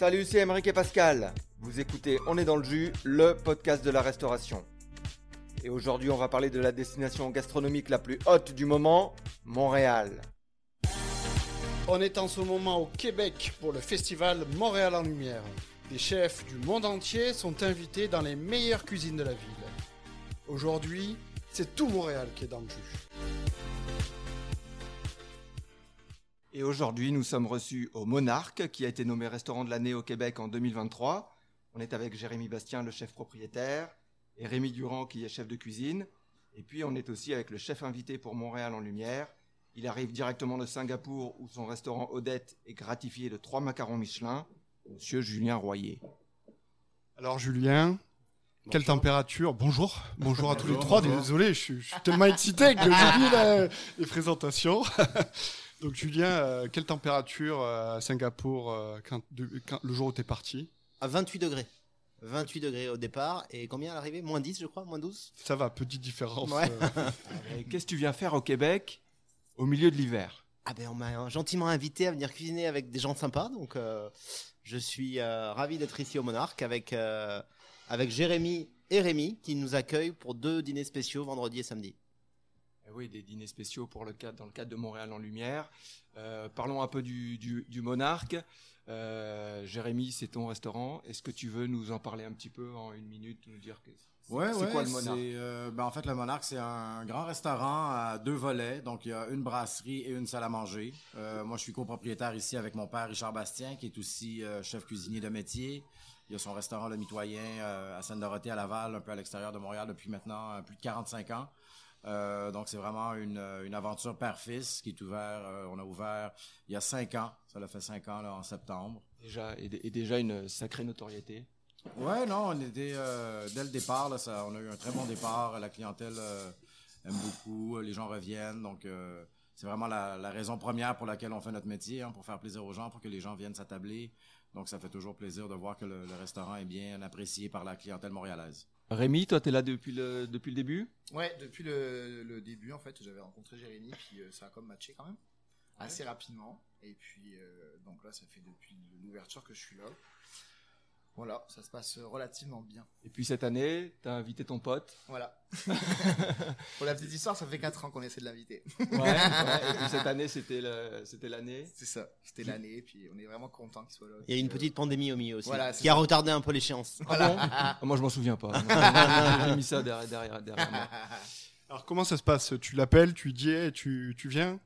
Salut, c'est Émeric et Pascal. Vous écoutez On est dans le jus, le podcast de la restauration. Et aujourd'hui, on va parler de la destination gastronomique la plus haute du moment, Montréal. On est en ce moment au Québec pour le festival Montréal en Lumière. Des chefs du monde entier sont invités dans les meilleures cuisines de la ville. Aujourd'hui, c'est tout Montréal qui est dans le jus. Et aujourd'hui, nous sommes reçus au Monarque, qui a été nommé restaurant de l'année au Québec en 2023. On est avec Jérémy Bastien, le chef propriétaire, et Rémi Durand, qui est chef de cuisine. Et puis, on est aussi avec le chef invité pour Montréal en Lumière. Il arrive directement de Singapour, où son restaurant Odette est gratifié de trois macarons Michelin, monsieur Julien Royer. Alors Julien, quelle température? Bonjour, bonjour à tous les trois. Désolé, je suis, je suis tellement excité que j'oublie la- les présentations. Donc Julien, euh, quelle température euh, à Singapour euh, quand, de- quand- le jour où tu es parti? À 28 degrés. 28 degrés au départ. Et combien à l'arrivée? Moins 10, je crois Moins 12 Ça va, petite différence. Ouais. euh. Qu'est-ce que tu viens faire au Québec au milieu de l'hiver? Ah ben on m'a gentiment invité à venir cuisiner avec des gens sympas. Donc euh, je suis euh, ravi d'être ici au Monarque avec, euh, avec Jérémy et Rémi qui nous accueillent pour deux dîners spéciaux vendredi et samedi. Eh Oui, des dîners spéciaux pour le cadre, dans le cadre de Montréal en Lumière. Euh, parlons un peu du, du, du Monarque. Euh, Jérémy, c'est ton restaurant. Est-ce que tu veux nous en parler un petit peu en une minute, nous dire que c'est Ouais, ouais, quoi le Monarque? euh, ben, En fait, le Monarque, c'est un grand restaurant à deux volets. Donc, il y a une brasserie et une salle à manger. Euh, moi, je suis copropriétaire ici avec mon père Richard Bastien, qui est aussi chef cuisinier de métier. Il a son restaurant Le Mitoyen à Seine-Dorothée, à Laval, un peu à l'extérieur de Montréal depuis maintenant plus de 45 ans. Euh, donc, c'est vraiment une, euh, une aventure père-fils qui est ouvert. euh, on a ouvert il y a cinq ans. Ça l'a fait cinq ans là, en septembre. déjà, et, et déjà une sacrée notoriété Ouais, non, on était euh, dès le départ, là, ça, on a eu un très bon départ. La clientèle aime beaucoup, les gens reviennent, donc c'est vraiment la, la raison première pour laquelle on fait notre métier, hein, pour faire plaisir aux gens, pour que les gens viennent s'attabler. Donc ça fait toujours plaisir de voir que le, le restaurant est bien apprécié par la clientèle montréalaise. Rémi, toi, tu es là depuis le, depuis le début? Ouais, depuis le, le début, en fait, j'avais rencontré Jérémy, puis euh, ça a comme matché quand même, assez rapidement. Et puis, euh, donc là, ça fait depuis l'ouverture que je suis là. Voilà, ça se passe relativement bien. Et puis cette année, tu as invité ton pote. Voilà. Pour la petite histoire, ça fait 4 ans qu'on essaie de l'inviter. Ouais, ouais, et puis cette année, c'était le- c'était l'année. C'est ça, c'était l'année, puis on est vraiment content qu'il soit là. Il y a une euh, petite pandémie au milieu aussi Voilà, c'est qui a ça. retardé un peu l'échéance. Ah bon? Ah, Moi, je m'en souviens pas. J'ai mis ça derrière, derrière, derrière moi. Alors comment ça se passe? Tu l'appelles, tu lui dis, tu, tu viens?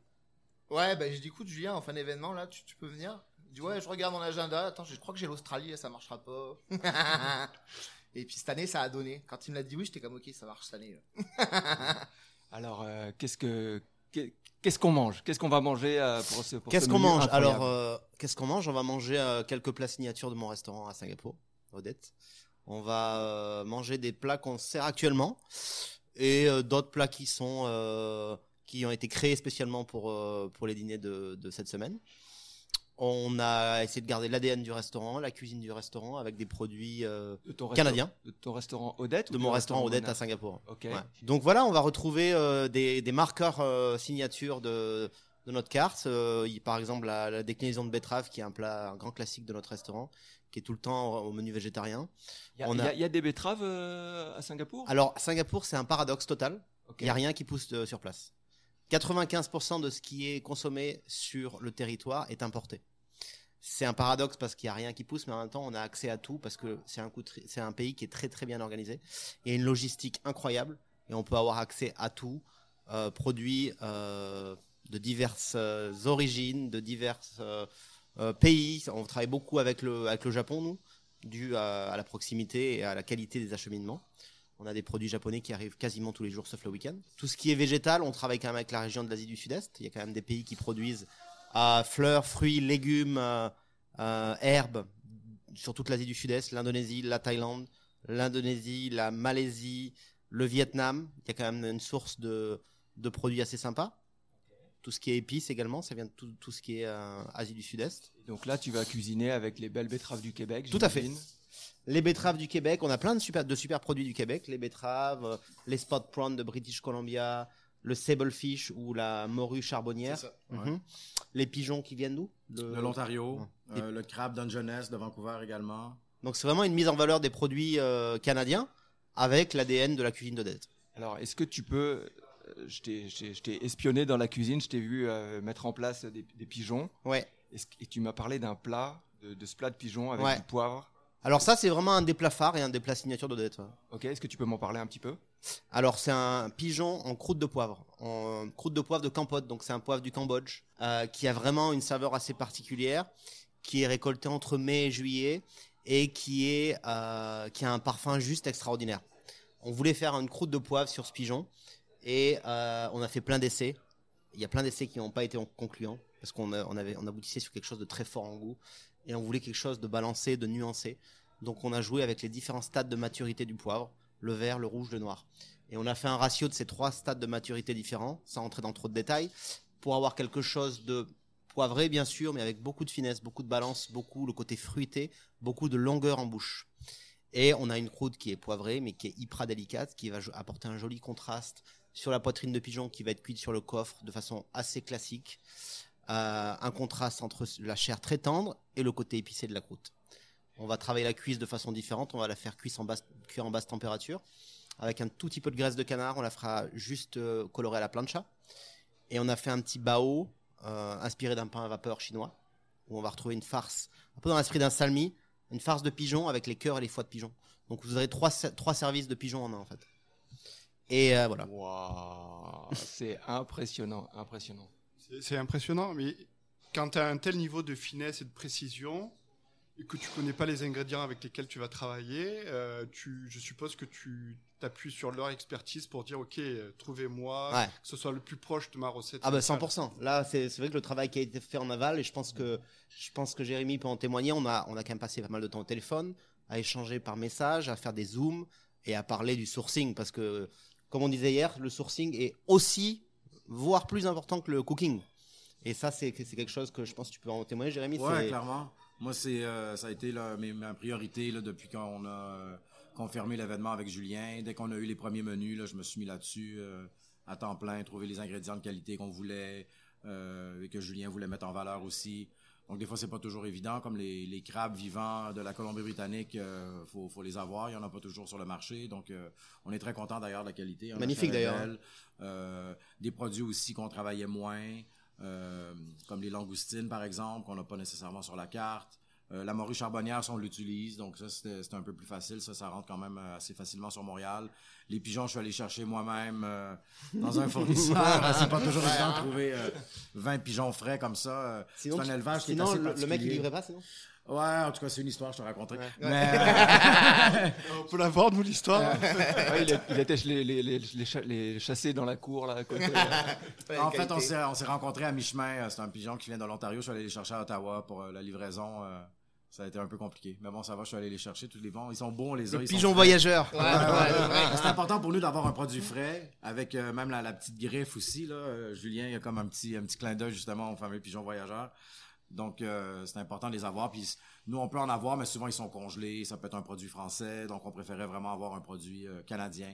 Ouais, bah j'ai dit, écoute, Julien, en fin d'événement, là, tu, tu peux venir? Dit, ouais, je regarde mon agenda. Attends, je crois que j'ai l'Australie, ça marchera pas. Et puis cette année, ça a donné. Quand il me l'a dit oui, j'étais comme, ok, ça marche cette année. Alors, euh, qu'est-ce que qu'est- qu'est-ce qu'on mange? Qu'est-ce qu'on va manger euh, pour ce pour Qu'est-ce ce qu'on mange? Incroyable? Alors, euh, qu'est-ce qu'on mange? On va manger euh, quelques plats signatures de mon restaurant à Singapour, Odette. On va euh, manger des plats qu'on sert actuellement et euh, d'autres plats qui sont euh, qui ont été créés spécialement pour euh, pour les dîners de, de cette semaine. On a essayé de garder l'ADN du restaurant, la cuisine du restaurant avec des produits euh, de ton restaurant- canadiens de ton restaurant Odette de ou mon restaurant Odette à Singapour. Ouais. Donc voilà, on va retrouver euh, des, des marqueurs euh, signatures de, de notre carte. Par exemple, la, la déclinaison de betterave, qui est un plat, un grand classique de notre restaurant, qui est tout le temps au, menu végétarien. Il y, a- y y a des betteraves à Singapour? Alors, Singapour, c'est un paradoxe total. Il n'y a rien qui pousse sur place. 95% de ce qui est consommé sur le territoire est importé. C'est un paradoxe parce qu'il n'y a rien qui pousse, mais en même temps, on a accès à tout parce que c'est un, pays qui est très très bien organisé. Il y a une logistique incroyable et on peut avoir accès à tout, euh, produits euh, de diverses euh, origines, de divers pays. On travaille beaucoup avec le, Japon, nous, dû à la proximité et à la qualité des acheminements. On a des produits japonais qui arrivent quasiment tous les jours, sauf le week-end. Tout ce qui est végétal, on travaille quand même avec la région de l'Asie du Sud-Est. Il y a quand même des pays qui produisent euh, fleurs, fruits, légumes, euh, euh, herbes sur toute l'Asie du Sud-Est, l'Indonésie, la Thaïlande, l'Indonésie, la Malaisie, le Vietnam. Il y a quand même une source de, de produits assez sympas. Tout ce qui est épices également, ça vient de tout, tout ce qui est euh, Asie du Sud-Est. Donc là, tu vas cuisiner avec les belles betteraves du Québec. Tout à fait. Les betteraves du Québec, on a plein de super, de super produits du Québec. Les betteraves, euh, les spot prawns de British Columbia, le sablefish ou la morue charbonnière. Mhm. Les pigeons qui viennent d'où? De l'Ontario, Ouais. euh, le crabe Dungeness de Vancouver également. Donc c'est vraiment une mise en valeur des produits euh, canadiens avec l'ADN de la cuisine d'Odette. Alors, est-ce que tu peux. Je t'ai- espionné dans la cuisine, je t'ai vu euh, mettre en place des, des pigeons. Ouais. Et tu m'as parlé d'un plat, de, de ce plat de pigeons avec Ouais. du poivre. Alors ça c'est vraiment un des plats phares et un des plats signature d'Odette. Ok, est-ce que tu peux m'en parler un petit peu? Alors c'est un pigeon en croûte de poivre, en croûte de poivre de Campote, donc c'est un poivre du Cambodge, euh, qui a vraiment une saveur assez particulière, qui est récolté entre mai et juillet et qui est euh, qui a un parfum juste extraordinaire. On voulait faire une croûte de poivre sur ce pigeon et euh, on a fait plein d'essais. Il y a plein d'essais qui n'ont pas été concluants parce qu'on on avait on aboutissait sur quelque chose de très fort en goût et on voulait quelque chose de balancé, de nuancé. Donc on a joué avec les différents stades de maturité du poivre, le vert, le rouge, le noir. Et on a fait un ratio de ces trois stades de maturité différents, sans entrer dans trop de détails, pour avoir quelque chose de poivré bien sûr, mais avec beaucoup de finesse, beaucoup de balance, beaucoup le côté fruité, beaucoup de longueur en bouche. Et on a une croûte qui est poivrée, mais qui est hyper délicate, qui va apporter un joli contraste sur la poitrine de pigeon qui va être cuite sur le coffre de façon assez classique. Euh, un contraste entre la chair très tendre et le côté épicé de la croûte. On va travailler la cuisse de façon différente, on va la faire cuire en basse, température avec un tout petit peu de graisse de canard. On la fera juste euh, colorée à la plancha. Et on a fait un petit bao euh, inspiré d'un pain à vapeur chinois, où on va retrouver une farce, un peu dans l'esprit d'un salmi, une farce de pigeon avec les cœurs et les foies de pigeon. Donc vous aurez trois, se- trois services de pigeon en un en fait. Et voilà. C'est impressionnant, impressionnant. C'est- impressionnant, mais quand tu as un tel niveau de finesse et de précision, et que tu connais pas les ingrédients avec lesquels tu vas travailler, euh, tu, je suppose que tu t'appuies sur leur expertise pour dire, OK, euh, trouvez-moi, Ouais. que ce soit le plus proche de ma recette. Ah bah initiale. 100%. Là, c'est c'est vrai que le travail qui a été fait en aval, et je pense que je pense que Jérémy peut en témoigner. On a on a quand même passé pas mal de temps au téléphone, à échanger par message, à faire des zooms et à parler du sourcing parce que comme on disait hier, le sourcing est aussi voire plus important que le cooking. Et ça, c'est quelque chose que je pense que tu peux en témoigner, Jérémy. Ouais, clairement. Moi, c'est, euh, ça a été là, mes- ma priorité là, depuis qu'on a euh, confirmé l'événement avec Julien. Dès qu'on a eu les premiers menus, là, je me suis mis là-dessus euh, à temps plein, trouver les ingrédients de qualité qu'on voulait euh, et que Julien voulait mettre en valeur aussi. Donc des fois, c'est pas toujours évident, comme les, les crabes vivants de la Colombie-Britannique, euh, faut, faut les avoir. Il y en a pas toujours sur le marché, donc euh, on est très content d'ailleurs de la qualité. On Magnifique, d'ailleurs. Euh, des produits aussi qu'on travaillait moins, euh, comme les langoustines par exemple, qu'on n'a pas nécessairement sur la carte. Euh, la morue charbonnière, ça, on l'utilise, donc ça, c'était un peu plus facile. Ça, ça rentre quand même euh, assez facilement sur Montréal. Les pigeons, je suis allé chercher moi-même euh, dans un fournisseur. c'est pas toujours évident de trouver euh, 20 pigeons frais comme ça. C'est un élevage qui est sinon, assez le, le mec il livrait pas sinon? Ouais, en tout cas, c'est une histoire, je te raconterai. Ouais. Mais, euh, On peut la voir, nous, l'histoire Ouais, il, il était les, les, les, les, les dans la cour là. à côté. En fait, on s'est, on s'est rencontrés à mi-chemin. Euh, C'est un pigeon qui vient de l'Ontario. Je suis allé les chercher à Ottawa pour euh, la livraison. ça a été un peu compliqué. Mais bon, ça va, je suis allé les chercher. Tous les bons. Ils sont on les a. Le ils sont pigeon frais. voyageur. Ouais, ouais, ouais. C'est important pour nous d'avoir un produit frais, avec euh, même la, la petite griffe aussi. Là. Julien, il y a comme un petit, un petit clin d'œil justement au fameux pigeon voyageur. Donc, euh, c'est important de les avoir. Puis, nous, on peut en avoir, mais souvent, ils sont congelés. Ça peut être un produit français. Donc, on préférait vraiment avoir un produit euh, canadien.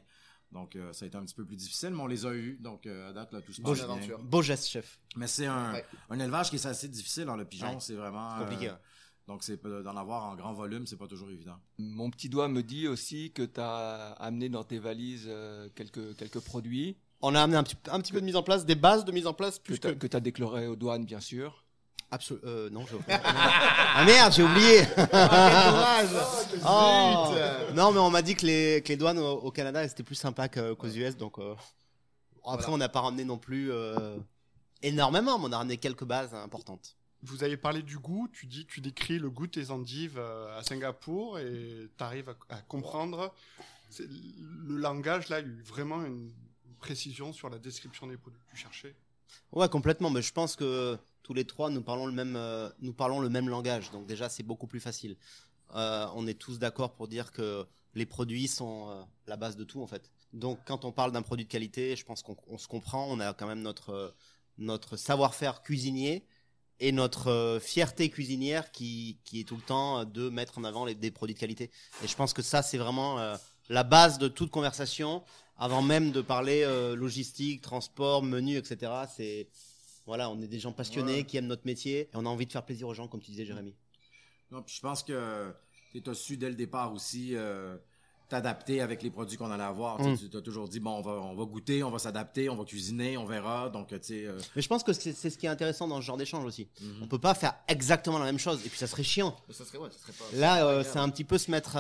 Donc, euh, ça a été un petit peu plus difficile, mais on les a eus. Donc, euh, à date, là, tout se passe bien. Beau geste, chef. Mais c'est un, Ouais. un élevage qui est assez difficile dans le pigeon. Ouais. C'est vraiment C'est compliqué, euh, ouais. donc, c'est d'en avoir en grand volume, c'est pas toujours évident. Mon petit doigt me dit aussi que tu as amené dans tes valises euh, quelques, quelques produits On a amené un petit, un petit peu de mise en place, des bases de mise en place, que plus tu que. as, déclaré aux douanes, bien sûr. Absolument. Euh, non, j'ai Ah merde, j'ai oublié. Dommage. Oh. Non, mais on m'a dit que les, que les douanes au, au Canada c'était plus sympa qu'aux US, donc euh, après Voilà. on n'a pas ramené non plus euh, énormément, mais on a ramené quelques bases importantes. Vous avez parlé du goût, tu dis, tu décris le goût de tes endives à Singapour et tu arrives à, à comprendre. Le langage, là, il y a eu vraiment une précision sur la description des produits que tu cherchais? Ouais, complètement. Mais je pense que tous les trois nous parlons le même, euh, nous parlons le même langage, donc déjà c'est beaucoup plus facile. Euh, on est tous d'accord pour dire que les produits sont euh, la base de tout en fait. Donc quand on parle d'un produit de qualité, je pense qu'on on se comprend. On a quand même notre notre savoir-faire cuisinier et notre fierté cuisinière qui qui est tout le temps de mettre en avant les, des produits de qualité. Et je pense que ça c'est vraiment la base de toute conversation, avant même de parler logistique, transport, menu, etc. C'est voilà, on est des gens passionnés Ouais. qui aiment notre métier et on a envie de faire plaisir aux gens, comme tu disais, Jérémy. Non, puis je pense que tu as su dès le départ aussi euh, t'adapter avec les produits qu'on allait avoir. Mm. Tu as toujours dit, bon, on va, on va goûter, on va s'adapter, on va cuisiner, on verra. Donc, tu sais, euh, Mais je pense que c'est ce qui est intéressant dans ce genre d'échange aussi. Mhm. On peut pas faire exactement la même chose et puis ça serait chiant. Ça serait, ouais, ça serait pas. Là, euh, c'est un petit peu se mettre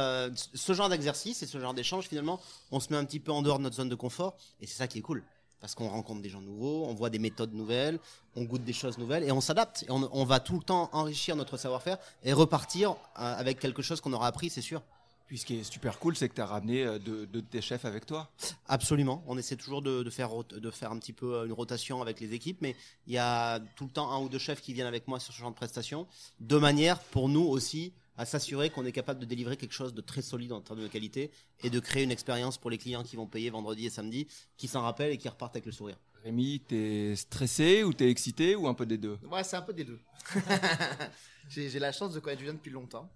ce genre d'exercice et ce genre d'échange finalement, on se met un petit peu en dehors de notre zone de confort et c'est ça qui est cool parce qu'on rencontre des gens nouveaux, on voit des méthodes nouvelles, on goûte des choses nouvelles et on s'adapte et on, on va tout le temps enrichir notre savoir-faire et repartir euh, avec quelque chose qu'on aura appris, c'est sûr. Puis ce qui est super cool, c'est que tu as ramené euh, deux de tes chefs avec toi. Absolument. On essaie toujours de, de faire de faire un petit peu euh, une rotation avec les équipes, mais il y a tout le temps un ou deux chefs qui viennent avec moi sur ce genre de prestations, de manière pour nous aussi à s'assurer qu'on est capable de délivrer quelque chose de très solide en termes de qualité et de créer une expérience pour les clients qui vont payer vendredi et samedi, qui s'en rappellent et qui repartent avec le sourire. Rémi, t'es stressé ou t'es excité ou un peu des deux? Ouais, c'est un peu des deux. j'ai j'ai la chance de connaître Julien depuis longtemps.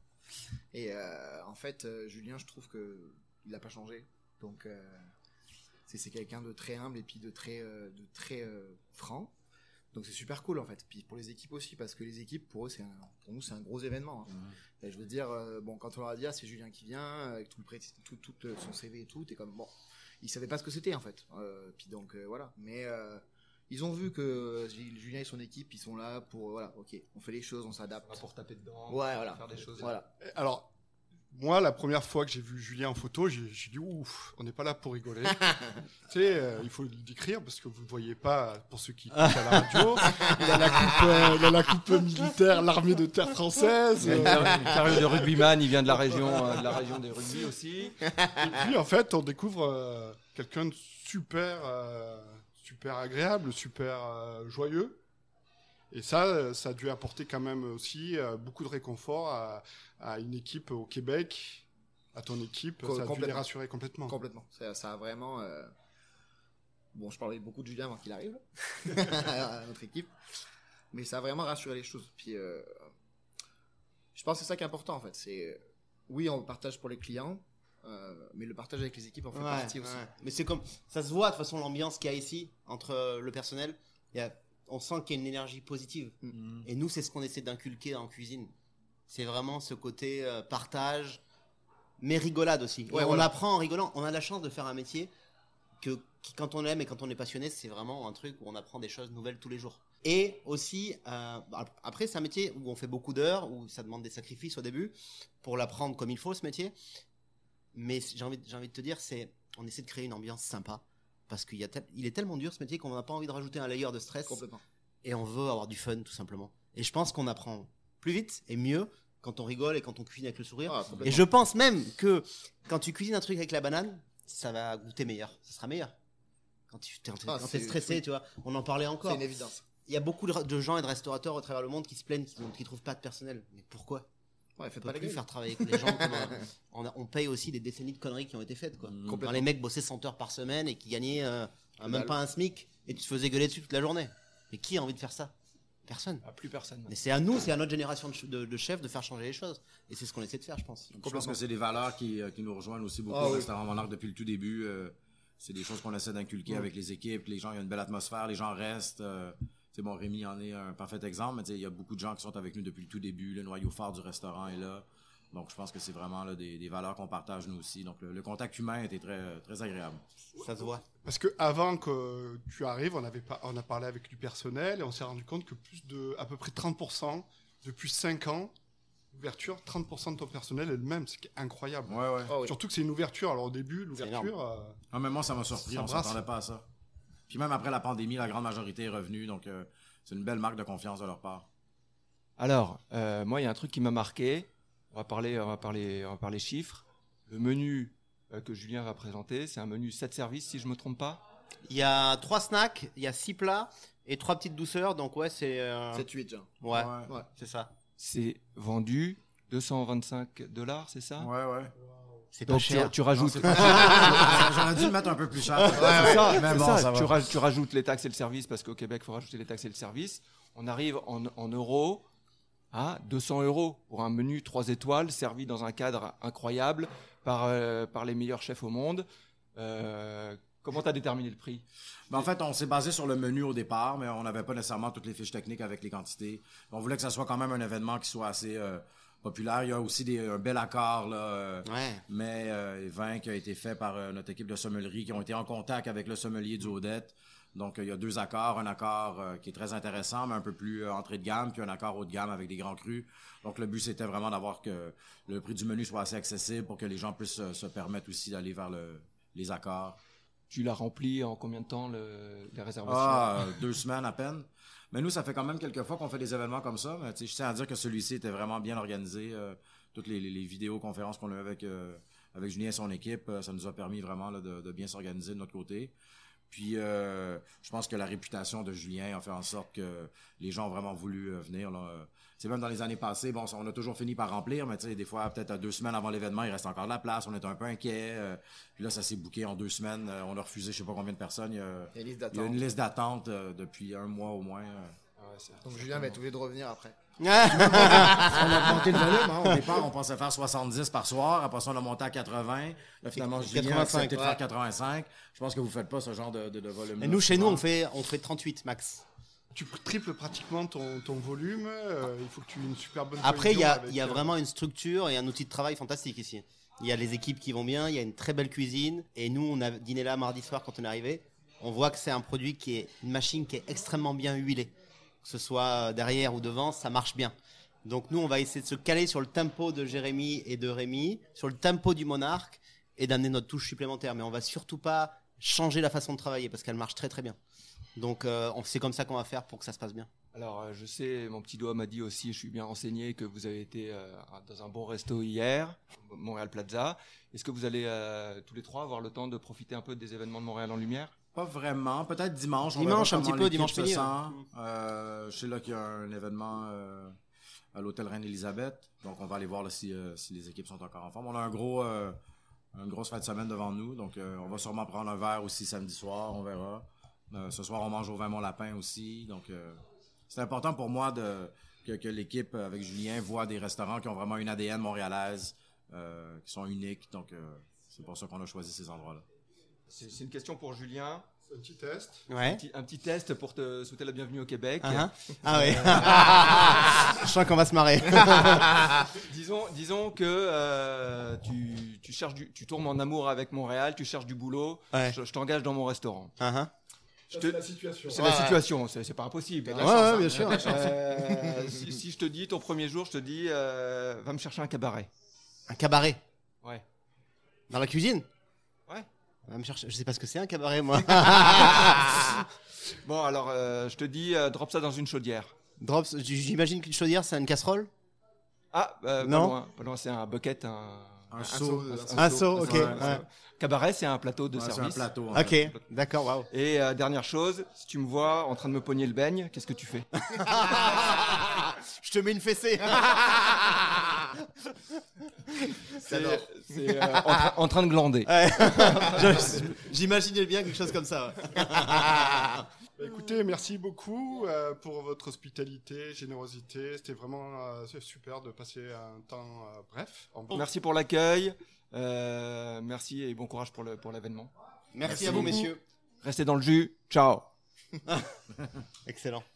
Et euh, en fait, euh, Julien, je trouve que il n'a pas changé. Donc, euh, c'est c'est quelqu'un de très humble et puis de très, euh, de très euh, franc. Donc, c'est super cool en fait. Puis pour les équipes aussi, parce que les équipes, pour eux, c'est un- pour nous, c'est un gros événement. hein. Et je veux dire, euh, bon, quand on leur a dit, ah, c'est Julien qui vient, avec tout le tout, tout le- son CV et tout, t'es comme, bon, ils savaient pas ce que c'était en fait. Euh, puis donc, euh, voilà. Mais euh, ils ont vu que euh, Julien et son équipe, ils sont là pour, euh, voilà, ok, on fait les choses, on s'adapte. Pour taper dedans, Ouais, voilà. faire des choses. Voilà. Alors, moi, la première fois que j'ai vu Julien en photo, j'ai j'ai dit ouf, on n'est pas là pour rigoler. tu sais, euh, il faut le décrire parce que vous ne voyez pas pour ceux qui écoutent à la radio. Il a la coupe, euh, il a la coupe militaire, l'armée de terre française. Il a une euh, carrière- de rugbyman, il vient de la région, euh, de la région des rugby aussi. et puis, en fait, on découvre euh, quelqu'un de super, euh, super agréable, super euh, joyeux. Et ça, ça a dû apporter quand même aussi euh, beaucoup de réconfort à, à une équipe au Québec, à ton équipe. Co- ça a dû les rassurer complètement. Complètement. Ça, ça a vraiment. euh, Bon, je parlais beaucoup de Julien avant qu'il arrive à notre équipe, mais ça a vraiment rassuré les choses. Puis, euh, je pense que c'est ça qui est important en fait. C'est oui, on partage pour les clients, euh, mais le partage avec les équipes en fait Ouais, partie aussi. ouais. Mais c'est comme ça se voit de toute façon l'ambiance qu'il y a ici entre le personnel. Il y a- on sent qu'il y a une énergie positive. Et nous, c'est ce qu'on essaie d'inculquer en cuisine. C'est vraiment ce côté euh, partage, mais rigolade aussi. Ouais, on voilà. apprend en rigolant. On a la chance de faire un métier que qui, quand on aime et quand on est passionné, c'est vraiment un truc où on apprend des choses nouvelles tous les jours. Et aussi, euh, après, c'est un métier où on fait beaucoup d'heures, où ça demande des sacrifices au début pour l'apprendre comme il faut ce métier. Mais j'ai envie, j'ai envie de te dire, c'est, on essaie de créer une ambiance sympa parce qu'il tel- est tellement dur ce métier qu'on n'a pas envie de rajouter un layer de stress Complètement. et on veut avoir du fun tout simplement. Et je pense qu'on apprend plus vite et mieux quand on rigole et quand on cuisine avec le sourire. Ah, et je pense même que quand tu cuisines un truc avec la banane, ça va goûter meilleur, ça sera meilleur. Quand tu t'es, Ah, quand stressé, oui. tu vois, on en parlait encore. C'est une évidence. Il y a beaucoup de, de gens et de restaurateurs au travers le monde qui se plaignent, qui ne trouvent pas de personnel. Mais pourquoi? Ouais, On faites peut pas plus faire travailler avec les gens. comme un- on, a- on paye aussi des décennies de conneries qui ont été faites. Quoi. Mhm. Quand les mecs bossaient 100 heures par semaine et qui gagnaient euh, un- même dalle. pas un SMIC et tu te faisais gueuler dessus toute la journée. Mais qui a envie de faire ça? Personne. Ah, plus personne. Mais c'est à nous, c'est à notre génération de, ch- de- de chefs de faire changer les choses. Et c'est ce qu'on essaie de faire, je pense. Je pense que c'est des valeurs qui, euh, qui nous rejoignent aussi beaucoup au oui. restaurant Monarque depuis le tout début. euh, c'est des choses qu'on essaie d'inculquer avec les équipes. Les gens, il y a une belle atmosphère, les gens restent. euh, c'est bon, Rémi en est un parfait exemple, mais tu sais, il y a beaucoup de gens qui sont avec nous depuis le tout début. Le noyau fort du restaurant est là. Donc, je pense que c'est vraiment là, des, des valeurs qu'on partage nous aussi. Donc, le, le contact humain était très, très agréable. Ça se voit. Parce que avant que tu arrives, on, avait pas, on a parlé avec du personnel et on s'est rendu compte que plus de à peu près 30% depuis 5 ans, ouverture, 30% de ton personnel est le même, c'est incroyable. Ouais, ouais. Ah oui. Surtout que c'est une ouverture. Alors au début, l'ouverture, euh, Ah, mais moi, ça m'a surpris. Ça on s'attendait pas à ça. Puis même après la pandémie, la grande majorité est revenue. Donc, euh, c'est une belle marque de confiance de leur part. Alors, euh, moi, il y a un truc qui m'a marqué. On va parler, on va parler, on va parler chiffres. Le menu euh, que Julien va présenter, c'est un menu 7 services, si je me trompe pas. Il y a trois snacks, il y a six plats et trois petites douceurs. Donc, ouais, c'est. euh, 7-8, genre. Ouais, Ouais. Ouais. c'est ça. C'est vendu 225 dollars, c'est ça? Ouais, ouais. C'est pas Donc tu, cher. tu rajoutes. pas cher. J'aurais dû le mettre un peu plus cher. C'est ça, Mais c'est bon, ça. ça va. Tu, raj- tu rajoutes les taxes et le service parce qu'au Québec, il faut rajouter les taxes et le service. On arrive en, en euros à 200 euros pour un menu 3 étoiles servi dans un cadre incroyable par, euh, par les meilleurs chefs au monde. Euh, comment tu as déterminé le prix? Ben, en fait, on s'est basé sur le menu au départ, mais on n'avait pas nécessairement toutes les fiches techniques avec les quantités. On voulait que ça soit quand même un événement qui soit assez euh, populaire. Il y a aussi des, un bel accord, là, euh, Ouais. mais euh, vin qui a été fait par euh, notre équipe de sommellerie qui ont été en contact avec le sommelier du Odette. Donc, euh, il y a deux accords. Un accord euh, qui est très intéressant, mais un peu plus entrée de gamme, puis un accord haut de gamme avec des grands crus. Donc, le but, c'était vraiment d'avoir que le prix du menu soit assez accessible pour que les gens puissent se permettre aussi d'aller vers le, les accords. Tu l'as rempli en combien de temps le- les réservations? Ah, euh, deux semaines à peine. Mais nous, ça fait quand même quelques fois qu'on fait des événements comme ça. Mais je tiens à dire que celui-ci était vraiment bien organisé. euh, toutes les, vidéoconférences qu'on a eues avec, euh, avec Julien et son équipe, ça nous a permis vraiment de bien s'organiser de notre côté. Puis, euh, je pense que la réputation de Julien a fait en sorte que les gens ont vraiment voulu euh, venir. Là. C'est même dans les années passées, bon, on a toujours fini par remplir, mais tu sais, des fois, peut-être à deux semaines avant l'événement, il reste encore de la place. On est un peu inquiet. euh, puis là, ça s'est bouqué en deux semaines. On a refusé, je sais pas combien de personnes. Il y a, Il y a une liste d'attente. depuis un mois au moins. Donc Julien va être obligé de revenir après. On a augmenté le volume. hein. Au départ, on pensait faire 70 par soir. Après ça, on a monté à 80. Là, finalement, Julien a 85, accepté de faire 85. Je pense que vous faites pas ce genre de, de, de volume. Et nous, chez nous, on fait, on fait 38 max. Tu triples pratiquement ton, ton volume. euh, il faut que tu aies une super bonne Après, il y a, y a euh, vraiment une structure et un outil de travail fantastique ici. Il y a les équipes qui vont bien, il y a une très belle cuisine. Et nous, on a dîné là mardi soir quand on est arrivé. On voit que c'est un produit qui est une machine qui est extrêmement bien huilée. Que ce soit derrière ou devant, ça marche bien. Donc nous, on va essayer de se caler sur le tempo de Jérémy et de Rémi, sur le tempo du Monarque et d'amener notre touche supplémentaire. Mais on va surtout pas changer la façon de travailler parce qu'elle marche très très bien. Donc euh, c'est comme ça qu'on va faire pour que ça se passe bien. Alors, euh, je sais, mon petit doigt m'a dit aussi, je suis bien renseigné, que vous avez été euh, dans un bon resto hier, Montréal Plaza. Est-ce que vous allez tous les trois avoir le temps de profiter un peu des événements de Montréal en lumière? Pas vraiment. Peut-être dimanche. on Dimanche, verra un petit comment peu, dimanche se sent. hein. Euh, je sais là qu'il y a un événement euh, à l'hôtel Reine-Élisabeth. Donc, on va aller voir là, si, euh, si les équipes sont encore en forme. On a un gros, euh, une grosse fin de semaine devant nous. Donc, euh, on va sûrement prendre un verre aussi samedi soir. On verra. Euh, ce soir, on mange au vin Mon Lapin aussi. Donc, euh, c'est important pour moi de, que, que l'équipe avec Julien voit des restaurants qui ont vraiment une ADN montréalaise, euh, qui sont uniques. Donc, euh, c'est pour ça qu'on a choisi ces endroits-là. C'est une question pour Julien. Un petit test. Un Ouais. petit, un petit test pour te souhaiter la bienvenue au Québec. Ah, ah ouais. Je sens qu'on va se marrer. Disons, disons que euh, tu, tu cherches du, tu tournes en amour avec Montréal, tu cherches du boulot. Ouais. Je, je t'engage dans mon restaurant. Ah, te- C'est la situation. C'est Ouais, la ouais. situation, c'est pas impossible. De hein. chance, hein. bien sûr. Euh, si, si je te dis ton premier jour, je te dis euh, va me chercher un cabaret. Un cabaret. Ouais. Dans la cuisine? Ouais. Va me chercher. Je sais pas ce que c'est un cabaret, moi. Bon alors euh, je te dis euh, drop ça dans une chaudière. Drops, j'imagine qu'une chaudière, c'est une casserole? Ah euh, Non. pas loin, pas loin, c'est un bucket, un, Un, Un seau. un Un seau, ok. seau, un ouais. seau. Cabaret, c'est un plateau de Ouais, c'est un service. plateau. Ok, d'accord, waouh. Et euh, dernière chose, si tu me vois en train de me pogner le beigne, qu'est-ce que tu fais? Je te mets une fessée. C'est euh, en, train- en train de glander. Ouais. J'imaginais bien quelque chose comme ça. Bah, écoutez, merci beaucoup euh, pour votre hospitalité, générosité. C'était vraiment euh, super de passer un temps euh, bref. En Merci pour l'accueil. euh, merci et bon courage pour l'événement. Merci, Merci à vous, messieurs. Restez dans le jus. Ciao. Excellent.